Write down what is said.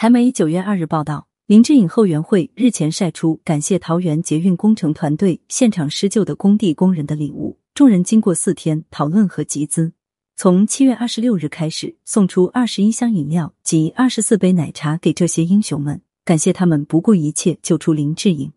台媒九月二日报道林志颖后援会日前晒出感谢桃园捷运工程团队现场施救的工地工人的礼物众人经过四天讨论和集资。从七月二十六日开始送出二十一箱饮料及二十四杯奶茶给这些英雄们感谢他们不顾一切救出林志颖。